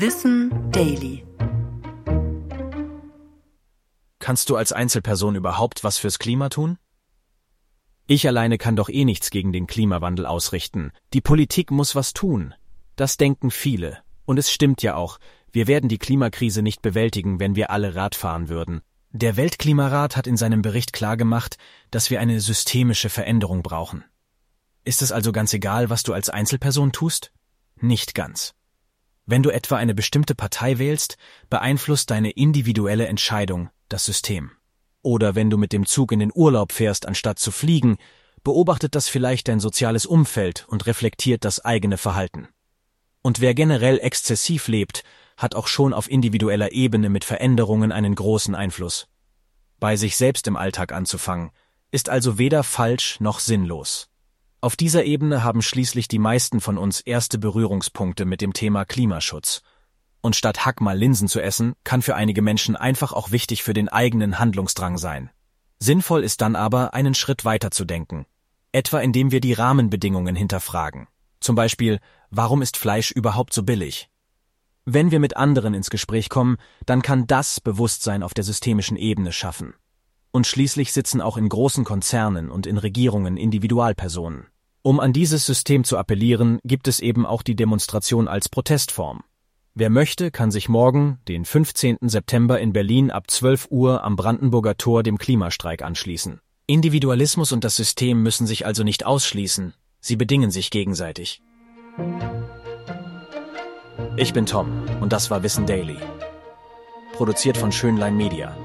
Wissen Daily. Kannst du als Einzelperson überhaupt was fürs Klima tun? Ich alleine kann doch eh nichts gegen den Klimawandel ausrichten. Die Politik muss was tun. Das denken viele. Und es stimmt ja auch, wir werden die Klimakrise nicht bewältigen, wenn wir alle Rad fahren würden. Der Weltklimarat hat in seinem Bericht klargemacht, dass wir eine systemische Veränderung brauchen. Ist es also ganz egal, was du als Einzelperson tust? Nicht ganz. Wenn du etwa eine bestimmte Partei wählst, beeinflusst deine individuelle Entscheidung das System. Oder wenn du mit dem Zug in den Urlaub fährst, anstatt zu fliegen, beobachtet das vielleicht dein soziales Umfeld und reflektiert das eigene Verhalten. Und wer generell exzessiv lebt, hat auch schon auf individueller Ebene mit Veränderungen einen großen Einfluss. Bei sich selbst im Alltag anzufangen, ist also weder falsch noch sinnlos. Auf dieser Ebene haben schließlich die meisten von uns erste Berührungspunkte mit dem Thema Klimaschutz. Und statt Hack mal Linsen zu essen, kann für einige Menschen einfach auch wichtig für den eigenen Handlungsdrang sein. Sinnvoll ist dann aber, einen Schritt weiter zu denken. Etwa indem wir die Rahmenbedingungen hinterfragen. Zum Beispiel, warum ist Fleisch überhaupt so billig? Wenn wir mit anderen ins Gespräch kommen, dann kann das Bewusstsein auf der systemischen Ebene schaffen. Und schließlich sitzen auch in großen Konzernen und in Regierungen Individualpersonen. Um an dieses System zu appellieren, gibt es eben auch die Demonstration als Protestform. Wer möchte, kann sich morgen, den 15. September in Berlin ab 12 Uhr am Brandenburger Tor dem Klimastreik anschließen. Individualismus und das System müssen sich also nicht ausschließen, sie bedingen sich gegenseitig. Ich bin Tom und das war Wissen Daily. Produziert von Schönlein Media.